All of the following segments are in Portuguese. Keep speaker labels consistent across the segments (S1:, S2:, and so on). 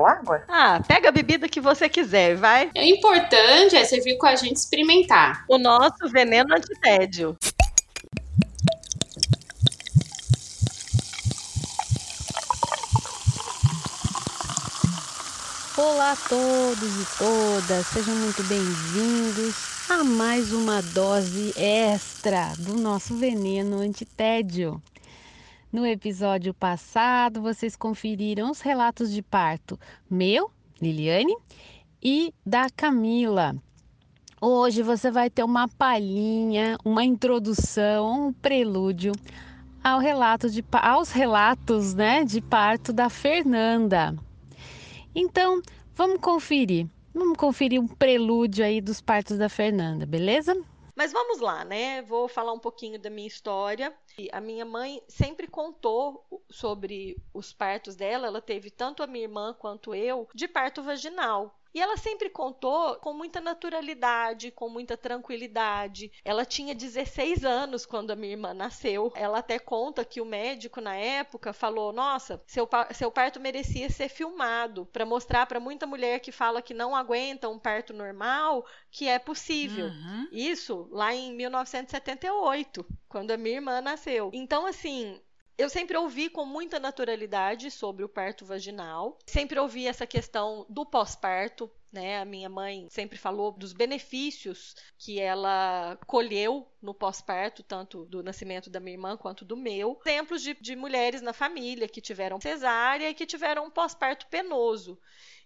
S1: ou água?
S2: Ah, pega a bebida que você quiser, vai.
S3: O importante é você vir com a gente experimentar.
S2: O nosso veneno antitédio. Olá a todos e todas, sejam muito bem-vindos a mais uma dose extra do nosso veneno antitédio. No episódio passado, vocês conferiram os relatos de parto meu, Liliane, e da Camila. Hoje você vai ter uma palhinha, uma introdução, um prelúdio ao relato de, aos relatos né, de parto da Fernanda. Então, vamos conferir. Vamos conferir um prelúdio aí dos partos da Fernanda, beleza? Mas vamos lá, né? Vou falar um pouquinho da minha história. A minha mãe sempre contou sobre os partos dela. Ela teve tanto a minha irmã quanto eu de parto vaginal. E ela sempre contou com muita naturalidade, com muita tranquilidade. Ela tinha 16 anos quando a minha irmã nasceu. Ela até conta que o médico na época falou: "Nossa, seu, seu parto merecia ser filmado para mostrar para muita mulher que fala que não aguenta um parto normal que é possível". Uhum. Isso lá em 1978, quando a minha irmã nasceu. Então assim, eu sempre ouvi com muita naturalidade sobre o parto vaginal, sempre ouvi essa questão do pós-parto, né? A minha mãe sempre falou dos benefícios que ela colheu no pós-parto, tanto do nascimento da minha irmã quanto do meu. Exemplos de, de mulheres na família que tiveram cesárea e que tiveram um pós-parto penoso.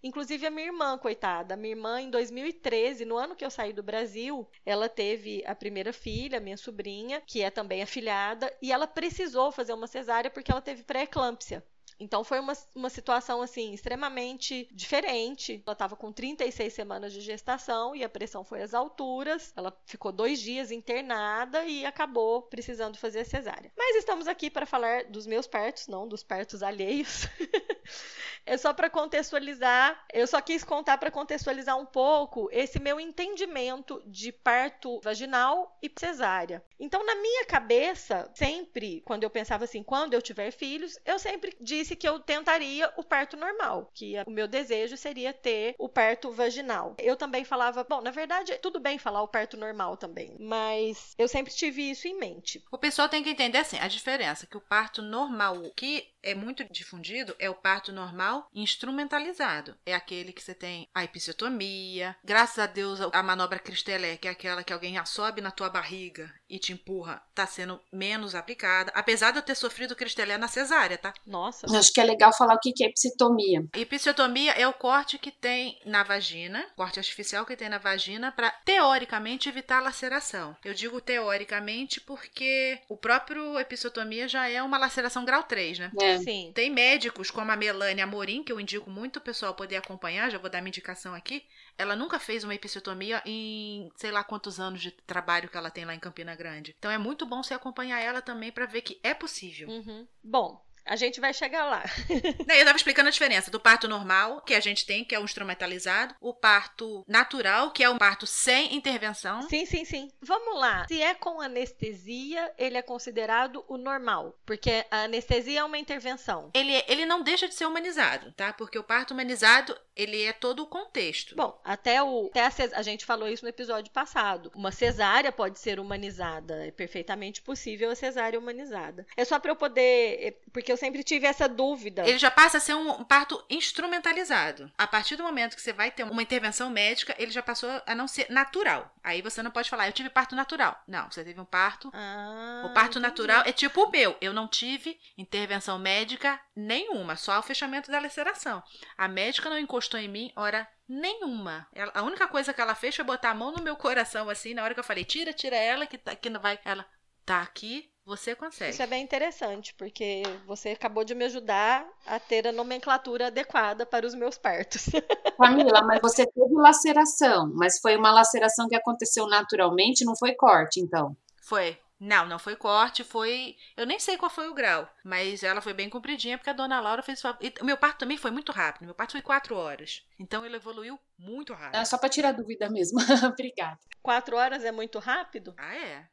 S2: Inclusive a minha irmã, coitada. Minha irmã, em 2013, no ano que eu saí do Brasil, ela teve a primeira filha, minha sobrinha, que é também afilhada, e ela precisou fazer uma cesárea porque ela teve pré-eclâmpsia. Então foi uma, uma situação assim extremamente diferente. Ela estava com 36 semanas de gestação e a pressão foi às alturas. Ela ficou dois dias internada e acabou precisando fazer a cesárea. Mas estamos aqui para falar dos meus partos, não dos partos alheios. é só para contextualizar. Eu só quis contar para contextualizar um pouco esse meu entendimento de parto vaginal e cesárea. Então, na minha cabeça, sempre, quando eu pensava assim, quando eu tiver filhos, eu sempre disse que eu tentaria o parto normal, que o meu desejo seria ter o parto vaginal. Eu também falava, bom, na verdade, tudo bem falar o parto normal também, mas eu sempre tive isso em mente.
S4: O pessoal tem que entender assim, a diferença que o parto normal, que é muito difundido é o parto normal instrumentalizado. É aquele que você tem a episiotomia. Graças a Deus, a manobra Cristelé, que é aquela que alguém sobe na tua barriga e te empurra, tá sendo menos aplicada. Apesar de eu ter sofrido Cristelé na cesárea, tá?
S2: Nossa.
S3: Acho que é legal falar o que é episiotomia.
S4: Episiotomia é o corte que tem na vagina, corte artificial que tem na vagina para teoricamente evitar a laceração. Eu digo teoricamente porque o próprio episiotomia já é uma laceração grau 3, né?
S3: É.
S2: Sim.
S4: Tem médicos como a Melania Amorim, que eu indico muito o pessoal poder acompanhar, já vou dar minha indicação aqui. Ela nunca fez uma episiotomia em sei lá quantos anos de trabalho que ela tem lá em Campina Grande. Então é muito bom você acompanhar ela também para ver que é possível.
S2: Uhum. Bom, a gente vai chegar lá.
S4: eu estava explicando a diferença do parto normal, que a gente tem, que é o instrumentalizado, o parto natural, que é um parto sem intervenção.
S2: Sim, sim, sim. Vamos lá. Se é com anestesia, ele é considerado o normal, porque a anestesia é uma intervenção.
S4: Ele, ele não deixa de ser humanizado, tá? Porque o parto humanizado, ele é todo o contexto.
S2: Bom, até o até a, a gente falou isso no episódio passado. Uma cesárea pode ser humanizada, é perfeitamente possível a cesárea humanizada. É só para eu poder, porque eu sempre tive essa dúvida.
S4: Ele já passa a ser um parto instrumentalizado. A partir do momento que você vai ter uma intervenção médica, ele já passou a não ser natural. Aí você não pode falar, eu tive parto natural. Não, você teve um parto.
S2: Ah,
S4: o parto entendi. natural é tipo o meu. Eu não tive intervenção médica nenhuma, só o fechamento da laceração. A médica não encostou em mim, hora nenhuma. Ela, a única coisa que ela fez foi botar a mão no meu coração assim, na hora que eu falei, tira, tira ela que, tá, que não vai. Ela tá aqui, Você consegue.
S2: Isso é bem interessante, porque você acabou de me ajudar a ter a nomenclatura adequada para os meus partos.
S3: Camila, mas você teve laceração, mas foi uma laceração que aconteceu naturalmente, não foi corte, então.
S4: Foi. Não, não foi corte, foi. Eu nem sei qual foi o grau, mas ela foi bem compridinha porque a dona Laura fez. O meu parto também foi muito rápido. Meu parto foi quatro horas. Então ele evoluiu muito rápido.
S3: É só para tirar dúvida mesmo. Obrigada.
S2: Quatro horas é muito rápido?
S4: Ah, é.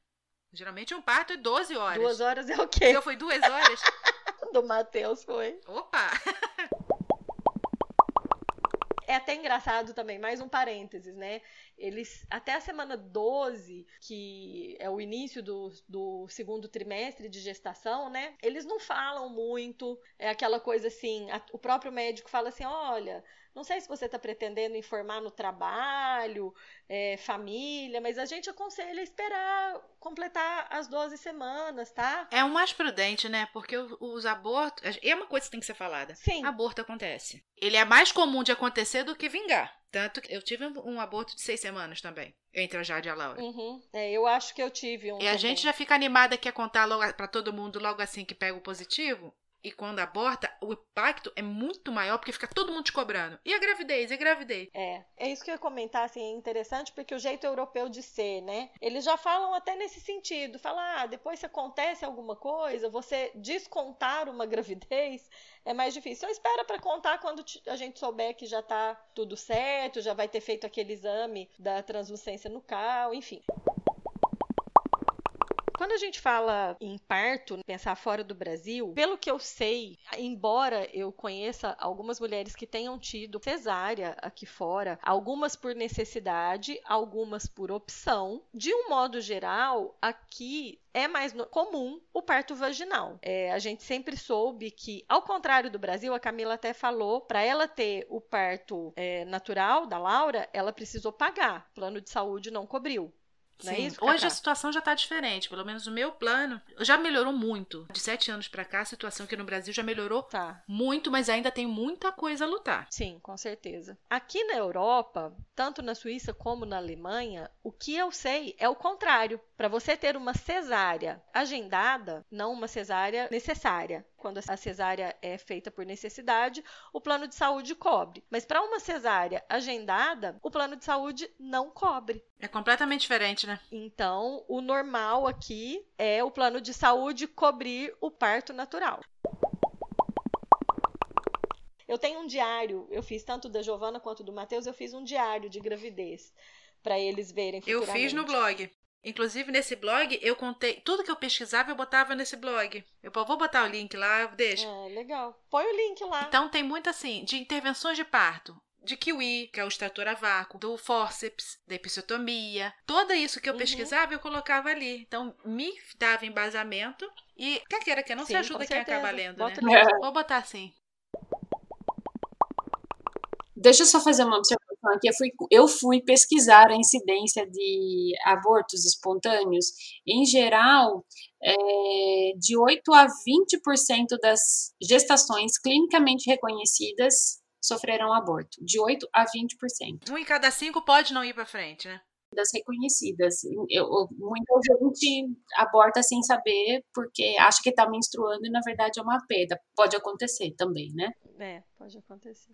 S4: Geralmente um parto é 12 horas.
S2: Duas horas é o quê?
S4: Eu fui duas horas?
S2: Do Matheus foi.
S4: Opa!
S2: Até engraçado também, mais um parênteses, né? Eles, até a semana 12, que é o início do, do segundo trimestre de gestação, né? Eles não falam muito, é aquela coisa assim, a, o próprio médico fala assim, olha, não sei se você está pretendendo informar no trabalho, é, família, mas a gente aconselha esperar completar as 12 semanas, tá?
S4: É o mais prudente, né? Porque os abortos. É uma coisa que tem que ser falada.
S2: Sim.
S4: Aborto acontece. Ele é mais comum de acontecer do que vingar. Tanto que eu tive um aborto de seis semanas também, entre a Jade e a Laura.
S2: Uhum. É, eu acho que eu tive um.
S4: E
S2: também.
S4: a gente já fica animada quer contar logo para todo mundo logo assim que pega o positivo. E quando aborta, o impacto é muito maior porque fica todo mundo te cobrando. E a gravidez, e a gravidez.
S2: É, é isso que eu ia comentar, assim, é interessante porque o jeito europeu de ser, né? Eles já falam até nesse sentido. Falar, ah, depois se acontece alguma coisa, você descontar uma gravidez é mais difícil. Então espera para contar quando a gente souber que já tá tudo certo, já vai ter feito aquele exame da translucência nucal, enfim. Quando a gente fala em parto, pensar fora do Brasil, pelo que eu sei, embora eu conheça algumas mulheres que tenham tido cesárea aqui fora, algumas por necessidade, algumas por opção, de um modo geral, aqui é mais comum o parto vaginal. É, a gente sempre soube que, ao contrário do Brasil, a Camila até falou, para ela ter o parto é, natural da Laura, ela precisou pagar. O plano de saúde não cobriu. Não é
S4: Sim.
S2: isso,
S4: Hoje a situação já está diferente. Pelo menos o meu plano já melhorou muito. De sete anos para cá, a situação aqui no Brasil já melhorou
S2: Tá.
S4: muito, mas ainda tem muita coisa a lutar.
S2: Sim, com certeza. Aqui na Europa, tanto na Suíça como na Alemanha, o que eu sei é o contrário. Para você ter uma cesárea agendada, não uma cesárea necessária. Quando a cesárea é feita por necessidade, o plano de saúde cobre. Mas para uma cesárea agendada, o plano de saúde não cobre.
S4: É completamente diferente, né?
S2: Então, o normal aqui é o plano de saúde cobrir o parto natural. Eu tenho um diário, eu fiz tanto da Giovana quanto do Matheus, eu fiz um diário de gravidez para eles verem
S4: Eu fiz no blog. Inclusive, nesse blog, eu contei. Tudo que eu pesquisava, eu botava nesse blog. Eu vou botar o link lá, deixa.
S2: É, legal. Põe o link lá.
S4: Então, tem muito assim, de intervenções de parto. De kiwi, que é o extrator a vácuo, do fórceps, da episiotomia. Tudo isso que eu
S2: Uhum.
S4: pesquisava, eu colocava ali. Então, me dava embasamento. E, quer queira que não, se
S2: Sim,
S4: ajuda
S2: com
S4: quem acaba lendo,
S2: Bota
S4: né? Vou botar assim.
S3: Deixa eu só fazer uma observação aqui. Eu fui, eu fui pesquisar a incidência de abortos espontâneos. Em geral, é, de 8 a 20% das gestações clinicamente reconhecidas sofrerão aborto. De 8 a 20%
S4: Um em cada cinco pode não ir pra frente, né?
S3: das reconhecidas. Eu, eu- muita gente aborta sem saber porque acha que está menstruando e na verdade é uma perda. Pode acontecer também, né?
S2: É, pode acontecer.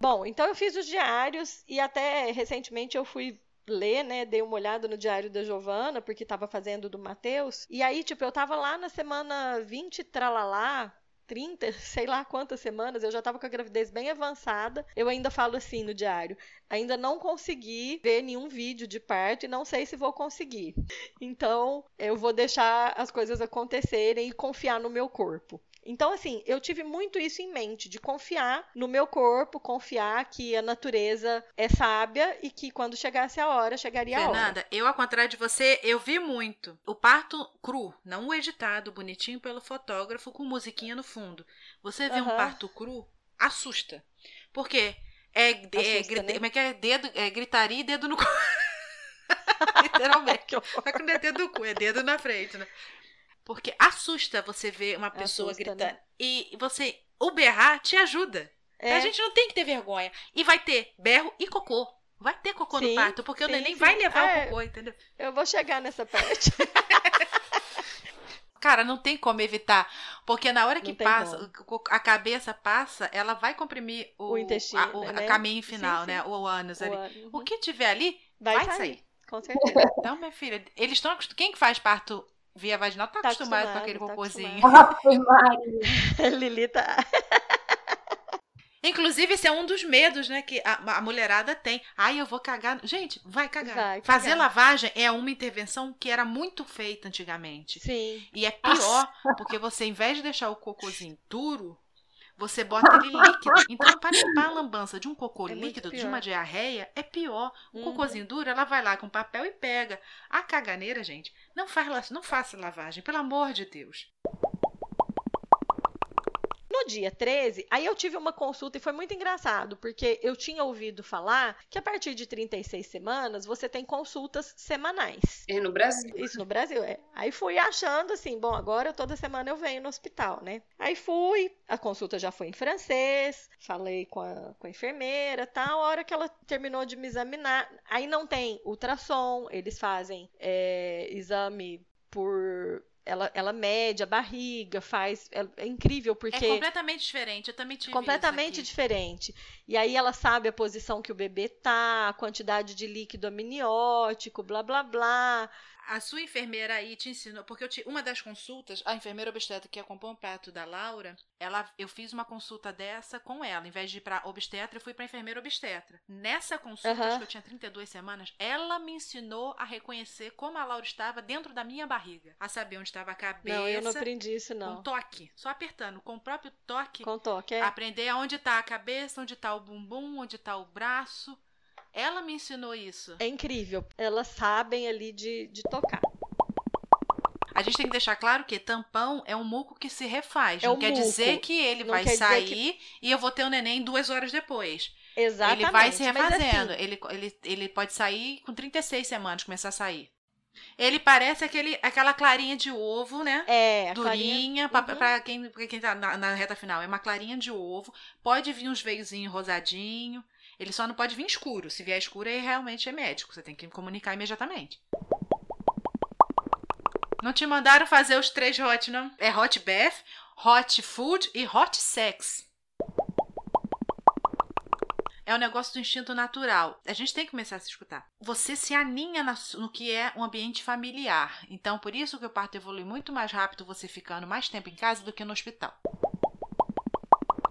S2: Bom, então eu fiz os diários e até recentemente eu fui ler, né, dei uma olhada no diário da Giovana, porque estava fazendo do Matheus. E aí, tipo, eu tava lá na semana 20 tralalá, 30, sei lá quantas semanas, eu já tava com a gravidez bem avançada. Eu ainda falo assim no diário, ainda não consegui ver nenhum vídeo de parto e não sei se vou conseguir. Então, eu vou deixar as coisas acontecerem e confiar no meu corpo. Então, assim, eu tive muito isso em mente, de confiar no meu corpo, confiar que a natureza é sábia e que quando chegasse a hora, chegaria a hora.
S4: Fernanda, eu, ao contrário de você, eu vi muito. O parto cru, não o editado, bonitinho pelo fotógrafo, com musiquinha no fundo. Você vê um
S2: Aham.
S4: parto cru, assusta. Por quê? É, é,
S2: Assusta,
S4: grita-
S2: né?
S4: como é que é? Dedo, é gritaria e dedo no cu. Literalmente. Só que não é dedo no cu, é dedo na frente, né? Porque assusta você ver uma pessoa
S2: Assusta,
S4: gritando.
S2: né?
S4: E você, o berrar te ajuda.
S2: É,
S4: A gente não tem que ter vergonha. E vai ter berro e cocô. Vai ter cocô
S2: Sim,
S4: no parto, porque
S2: sim,
S4: o neném
S2: sim.
S4: vai levar
S2: É.
S4: o cocô, entendeu?
S2: Eu vou chegar nessa parte.
S4: Cara, não tem como evitar. Porque na hora que passa, o- a cabeça passa, ela vai comprimir o,
S2: O intestino,
S4: a- o a
S2: né?
S4: caminho
S2: Sim,
S4: final, né? O ânus ali.
S2: Uhum.
S4: O que tiver ali,
S2: vai,
S4: vai
S2: sair,
S4: sair.
S2: com certeza.
S4: Então, minha filha, eles estão acost- Quem que faz parto via vaginal tá,
S2: Tá
S4: acostumado com aquele
S2: tá
S4: cocôzinho.
S2: Lili tá.
S4: Inclusive, esse é um dos medos, né, que a, a mulherada tem. Ai, eu vou cagar. Gente, vai cagar.
S2: Vai
S4: Fazer
S2: cagar.
S4: lavagem é uma intervenção que era muito feita antigamente.
S2: Sim.
S4: E é pior, porque você, em vez de deixar o cocôzinho duro, você bota ele líquido. Então, para limpar a lambança de um cocô
S2: É
S4: líquido, de uma diarreia, é pior. O
S2: Uhum.
S4: cocôzinho duro, ela vai lá com papel e pega. A caganeira, gente, não, faz, não faça lavagem, pelo amor de Deus.
S2: No dia 13, aí eu tive uma consulta e foi muito engraçado, porque eu tinha ouvido falar que a partir de 36 semanas você tem consultas semanais.
S3: É no Brasil.
S2: Isso no Brasil, é. Aí fui achando assim, bom, agora toda semana eu venho no hospital, né? Aí fui, a consulta já foi em francês, falei com a, com a enfermeira tal. A hora que ela terminou de me examinar, aí não tem ultrassom, eles fazem é, exame por. Ela, ela mede a barriga, faz. É, é incrível, porque.
S4: É completamente diferente. Eu também tive
S2: completamente diferente. E aí ela sabe a posição que o bebê tá, a quantidade de líquido amniótico, blá blá blá.
S4: A sua enfermeira aí te ensinou, porque eu te, uma das consultas, a enfermeira obstetra que acompanha o parto da Laura, ela, eu fiz uma consulta dessa com ela. Em vez de ir pra obstetra, eu fui pra enfermeira obstetra. Nessa consulta, acho que eu tinha 32 semanas, ela me ensinou a reconhecer como a Laura estava dentro da minha barriga. A saber onde estava a cabeça.
S2: Não, eu não aprendi isso
S4: Com
S2: não.
S4: toque. Só apertando. Com o próprio toque.
S2: Com toque, é?
S4: Aprender aonde tá a cabeça, onde tá o bumbum, onde tá o braço. Ela me ensinou isso.
S2: É incrível. Elas sabem ali de, de tocar.
S4: A gente tem que deixar claro que tampão é um muco que se refaz.
S2: É
S4: não
S2: um
S4: quer
S2: muco.
S4: dizer que ele
S2: Não
S4: vai sair e eu vou ter o neném duas horas depois.
S2: Exatamente.
S4: Ele vai se
S2: mas
S4: refazendo.
S2: assim,
S4: Ele, ele, ele pode sair com 36 semanas, começar a sair. Ele parece aquele, aquela clarinha de ovo, né?
S2: é,
S4: Durinha,
S2: clarinha-
S4: pra,
S2: Uhum.
S4: pra quem, pra quem tá na, na reta final. É uma clarinha de ovo. Pode vir uns veiozinhos rosadinho. Ele só não pode vir escuro. Se vier escuro, aí realmente é médico. Você tem que comunicar imediatamente. Não te mandaram fazer os três hot, não? É hot bath, hot food e hot sex. É o negócio do instinto natural. A gente tem que começar a se escutar. Você se aninha no que é um ambiente familiar. Então, por isso que o parto evolui muito mais rápido você ficando mais tempo em casa do que no hospital.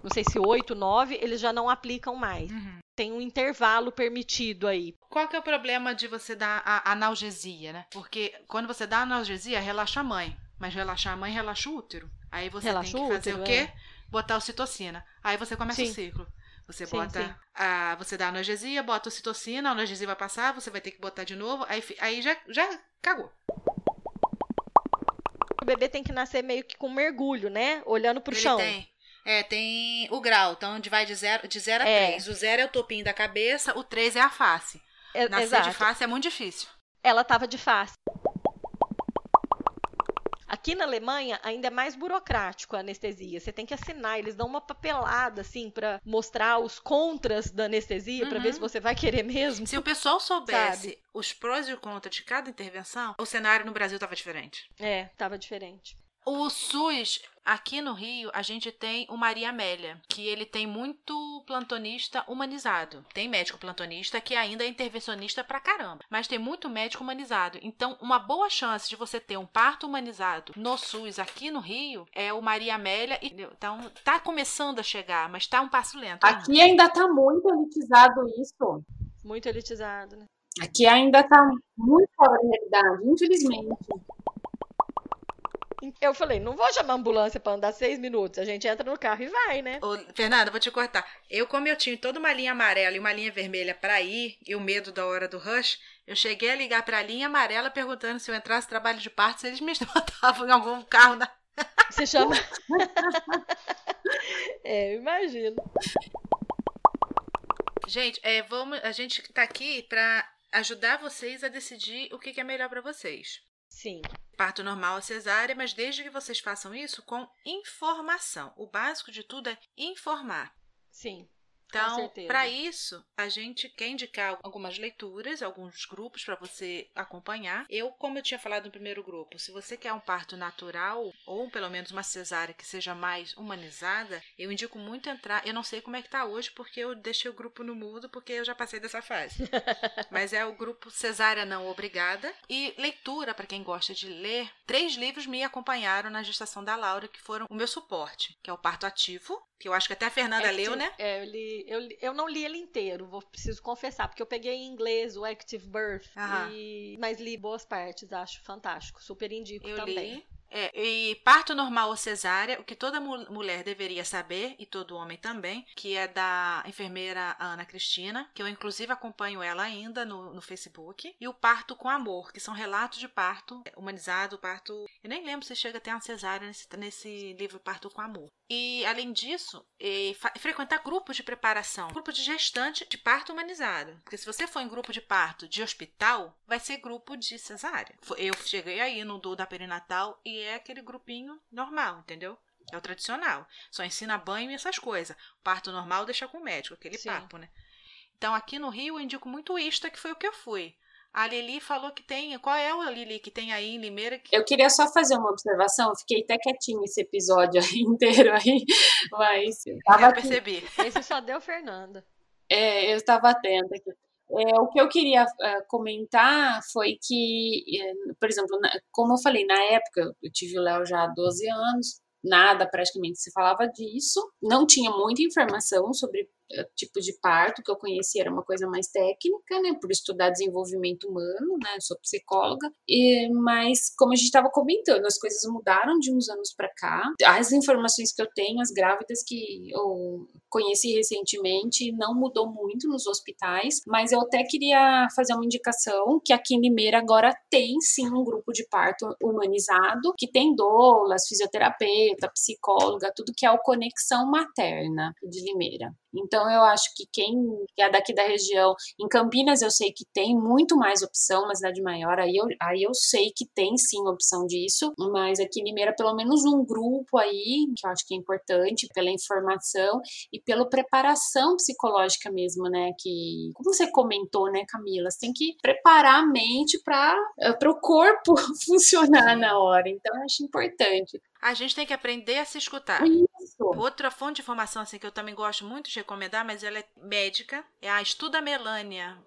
S2: Não sei se 8, 9, eles já não aplicam mais. Tem um intervalo permitido aí.
S4: Qual que é o problema de você dar a analgesia, né? Porque quando você dá analgesia, relaxa a mãe. Mas relaxar a mãe, relaxa o útero. Aí você
S2: Relaxa
S4: tem que
S2: o
S4: fazer
S2: útero,
S4: o quê? Botar ocitocina. Aí você começa
S2: Sim.
S4: o ciclo. Você
S2: Sim,
S4: bota
S2: sim.
S4: a. Você dá analgesia, bota ocitocina, a analgesia vai passar, você vai ter que botar de novo, aí, aí já, já cagou.
S2: O bebê tem que nascer meio que com mergulho, né? Olhando pro
S4: Ele
S2: chão.
S4: tem. É, tem o grau, então onde vai de 0 de zero a
S2: É.
S4: 3. O 0 é o topinho da cabeça, o 3 é a face.
S2: É-
S4: Nascer
S2: Exato.
S4: de face é muito difícil.
S2: Ela tava de face. Aqui na Alemanha ainda é mais burocrático a anestesia. Você tem que assinar, eles dão uma papelada assim pra mostrar os contras da anestesia, pra
S4: Uhum.
S2: ver se você vai querer mesmo.
S4: Se o pessoal soubesse os prós e os contras de cada intervenção, o cenário no Brasil estava diferente.
S2: É, tava diferente.
S4: O SUS, aqui no Rio, a gente tem o Maria Amélia, que ele tem muito plantonista humanizado. Tem médico plantonista que ainda é intervencionista pra caramba, mas tem muito médico humanizado. Então, uma boa chance de você ter um parto humanizado no SUS aqui no Rio é o Maria Amélia. e- Então, tá começando a chegar, mas tá um passo lento. ainda.
S3: Aqui ainda tá muito elitizado isso.
S2: Muito elitizado, né?
S3: Aqui ainda tá muito fora da realidade, infelizmente.
S2: Eu falei, não vou chamar a ambulância pra andar seis minutos. A gente entra no carro e vai, né?
S4: Ô, Fernanda, vou te cortar. Eu, como eu tinha toda uma linha amarela e uma linha vermelha pra ir, e o medo da hora do rush, eu cheguei a ligar pra linha amarela perguntando se eu entrasse trabalho de parto, se eles me botavam em algum carro na.
S2: Se chama. é, eu imagino.
S4: Gente, é, vamos, a gente tá aqui pra ajudar vocês a decidir o que, que é melhor pra vocês.
S2: Sim.
S4: Parto normal ou cesárea, mas desde que vocês façam isso com informação. O básico de tudo é informar.
S2: Sim.
S4: Então, para isso, a gente quer indicar algumas leituras, alguns grupos para você acompanhar. Eu, como eu tinha falado no primeiro grupo, se você quer um parto natural ou pelo menos uma cesárea que seja mais humanizada, eu indico muito entrar. Eu não sei como é que tá hoje porque eu deixei o grupo no mudo porque eu já passei dessa fase. Mas é o grupo Cesárea não obrigada e leitura para quem gosta de ler. Três livros me acompanharam na gestação da Laura que foram o meu suporte, que é o Parto Ativo, que eu acho que até a Fernanda
S2: Active,
S4: leu, né?
S2: É, eu, li, eu, eu não li ele inteiro, vou preciso confessar, porque eu peguei em inglês o Active Birth, e, mas li boas partes, acho fantástico, super indico
S4: eu
S2: também.
S4: Li. É, e parto normal ou cesárea, o que toda mu mulher deveria saber, e todo homem também, que é da enfermeira Ana Cristina, que eu inclusive acompanho ela ainda no, no Facebook, e o parto com amor, que são relatos de parto humanizado, parto. Eu nem lembro se chega até uma cesárea nesse, nesse livro Parto com Amor. E, além disso, e, frequentar grupos de preparação, grupo de gestante de parto humanizado. Porque se você for em grupo de parto de hospital, vai ser grupo de cesárea. Eu cheguei aí no do da perinatal e é aquele grupinho normal, entendeu? É o tradicional. Só ensina banho e essas coisas. Parto normal deixa com o médico, aquele Sim. papo, né? Então, aqui no Rio, eu indico muito isto, que foi o que eu fui. A Lili falou que tem. Qual é o Lili que tem aí em Limeira?
S3: Eu queria só fazer uma observação. Eu fiquei até quietinho esse episódio aí inteiro aí, mas.
S4: Tava eu percebi.
S2: Esse só deu Fernanda.
S3: É, eu estava atenta aqui. É, o que eu queria uh, comentar foi que, uh, por exemplo, na, como eu falei, na época, eu tive o Léo já há 12 anos, nada praticamente se falava disso, não tinha muita informação sobre tipo de parto que eu conheci era uma coisa mais técnica, né, por estudar desenvolvimento humano, né, sou psicóloga, e, mas como a gente estava comentando, as coisas mudaram de uns anos para cá. As informações que eu tenho, as grávidas que eu conheci recentemente, não mudou muito nos hospitais, mas eu até queria fazer uma indicação que aqui em Limeira agora tem sim um grupo de parto humanizado, que tem doulas, fisioterapeuta, psicóloga, tudo que é o Conexão Materna de Limeira. Então eu acho que quem é daqui da região, em Campinas eu sei que tem muito mais opção, uma cidade maior, aí eu, aí eu sei que tem sim opção disso, mas aqui em Limeira pelo menos um grupo aí, que eu acho que é importante pela informação e pela preparação psicológica mesmo, né, que como você comentou, né, Camila, você tem que preparar a mente para eh, o corpo funcionar na hora, então eu acho importante.
S4: A gente tem que aprender a se escutar. Outra fonte de informação assim, que eu também gosto muito de recomendar, mas ela é médica, é a Estuda Melânia,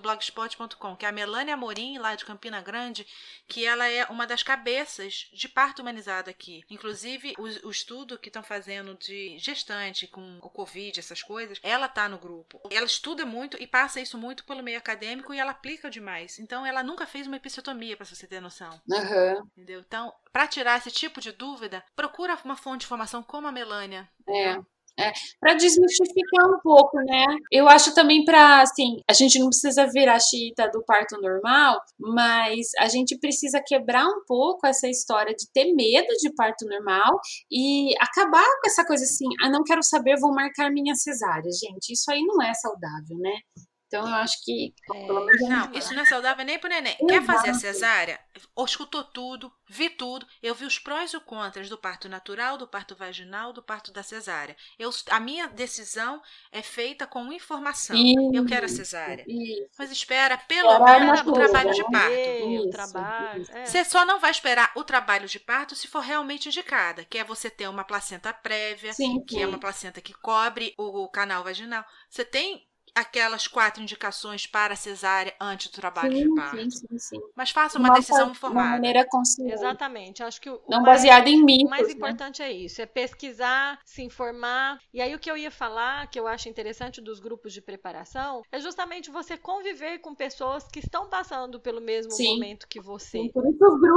S4: blogspot.com, que é a Melânia Amorim, lá de Campina Grande, que ela é uma das cabeças de parto humanizado aqui. Inclusive, o, o estudo que estão fazendo de gestante com o Covid, essas coisas, ela tá no grupo. Ela estuda muito e passa isso muito pelo meio acadêmico e ela aplica demais. Então, ela nunca fez uma episiotomia, para você ter noção.
S3: Uhum.
S4: Entendeu? Então, para tirar esse tipo de dúvida, procura uma fonte de informação como a Melânia.
S3: É. É, para desmistificar um pouco, né? Eu acho também para, assim, a gente não precisa virar chita do parto normal, mas a gente precisa quebrar um pouco essa história de ter medo de parto normal e acabar com essa coisa assim, ah, não quero saber, vou marcar minha cesárea. Gente, isso aí não é saudável, né? Então eu acho que.
S4: É, não, isso não é saudável nem pro neném. Exato. Quer fazer a cesárea? Escutou tudo, vi tudo. Eu vi os prós e os contras do parto natural, do parto vaginal, do parto da cesárea. Eu, a minha decisão é feita com informação. Isso, eu quero a cesárea. Isso. Mas espera pelo menos o trabalho de parto.
S2: Isso, trabalho.
S4: É. Você só não vai esperar o trabalho de parto se for realmente indicada, que é você ter uma placenta prévia,
S3: sim,
S4: que
S3: sim.
S4: é uma placenta que cobre o, o canal vaginal. Você tem aquelas quatro indicações para cesárea antes do trabalho
S3: sim,
S4: de parto.
S3: Sim, sim, sim.
S4: Mas faça uma, uma decisão informada.
S3: De maneira consciente.
S2: Exatamente. Acho que o
S3: não mais, baseada em mitos.
S2: O mais
S3: né?
S2: importante é isso, é pesquisar, se informar. E aí o que eu ia falar, que eu acho interessante dos grupos de preparação, é justamente você conviver com pessoas que estão passando pelo mesmo
S3: sim.
S2: momento que você.
S3: Sim, por isso os grupos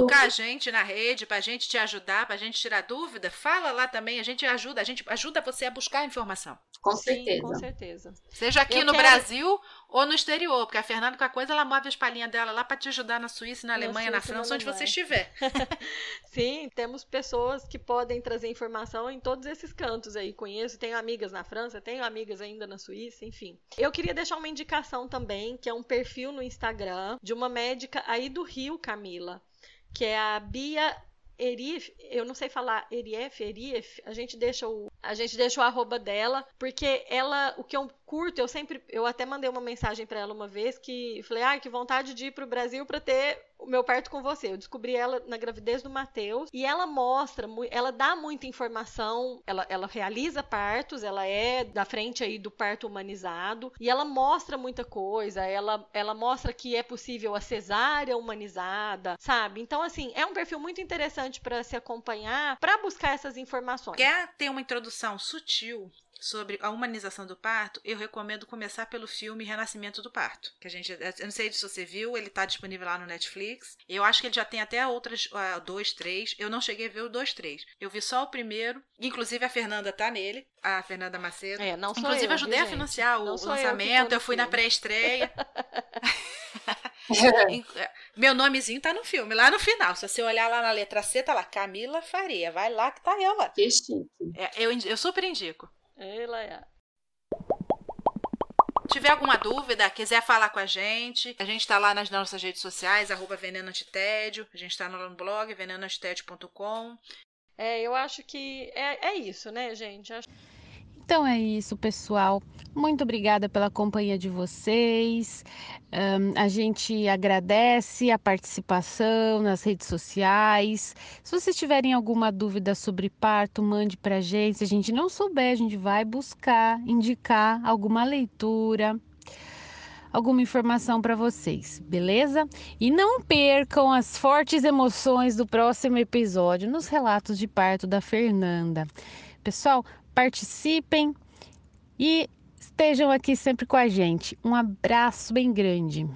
S4: Tocar a gente na rede, pra gente te ajudar, pra gente tirar dúvida, fala lá também, a gente ajuda, a gente ajuda você a buscar informação.
S3: Com
S2: Sim,
S3: certeza.
S2: Com certeza.
S4: Seja aqui
S2: Eu
S4: no
S2: quero-
S4: Brasil ou no exterior, porque a Fernanda, com a coisa, ela move as palhinhas dela lá pra te ajudar na Suíça, na Alemanha, na
S2: Suíça na
S4: França, onde você estiver.
S2: Sim, temos pessoas que podem trazer informação em todos esses cantos aí. Conheço, tenho amigas na França, tenho amigas ainda na Suíça, enfim. Eu queria deixar uma indicação também, que é um perfil no Instagram de uma médica aí do Rio, Camila, que é a Bia Erif, eu não sei falar Erief, Erief, a gente deixa o a gente deixa o arroba dela, porque ela, o que eu curto, eu sempre, eu até mandei uma mensagem para ela uma vez que falei, ah, que vontade de ir pro Brasil para ter meu parto com você. Eu descobri ela na gravidez do Matheus e ela mostra, ela dá muita informação, ela, ela realiza partos, ela é da frente aí do parto humanizado e ela mostra muita coisa, ela, ela mostra que é possível a cesárea humanizada, sabe? Então, assim, é um perfil muito interessante para se acompanhar, para buscar essas informações.
S4: Quer ter uma introdução sutil sobre a humanização do parto, eu recomendo começar pelo filme Renascimento do Parto, que a gente, eu não sei se você viu, ele está disponível lá no Netflix. Eu acho que ele já tem até outras uh, dois, três. Eu não cheguei a ver o dois, três. Eu vi só o primeiro. Inclusive a Fernanda tá nele, a Fernanda Macedo.
S2: É, não sou
S4: Inclusive
S2: eu,
S4: ajudei
S2: viu,
S4: a financiar
S2: gente?
S4: o lançamento. Eu, eu fui na pré-estreia. Meu nomezinho tá no filme, lá no final. Se você olhar lá na letra C, tá lá, Camila Faria. Vai lá que tá eu lá.
S3: Que chique.
S4: É, eu, eu super indico.
S2: Ela é.
S4: Tiver alguma dúvida, quiser falar com a gente, a gente está lá nas nossas redes sociais, arroba Veneno Antitédio, a gente está no blog venenoantitédio.com.
S2: É, eu acho que é, é isso, né, gente? Acho...
S5: Então é isso, pessoal. Muito obrigada pela companhia de vocês. Um, a gente agradece a participação nas redes sociais. Se vocês tiverem alguma dúvida sobre parto, mande para a gente. Se a gente não souber, a gente vai buscar, indicar alguma leitura, alguma informação para vocês, beleza? E não percam as fortes emoções do próximo episódio nos relatos de parto da Fernanda. Pessoal, participem e estejam aqui sempre com a gente. Um abraço bem grande.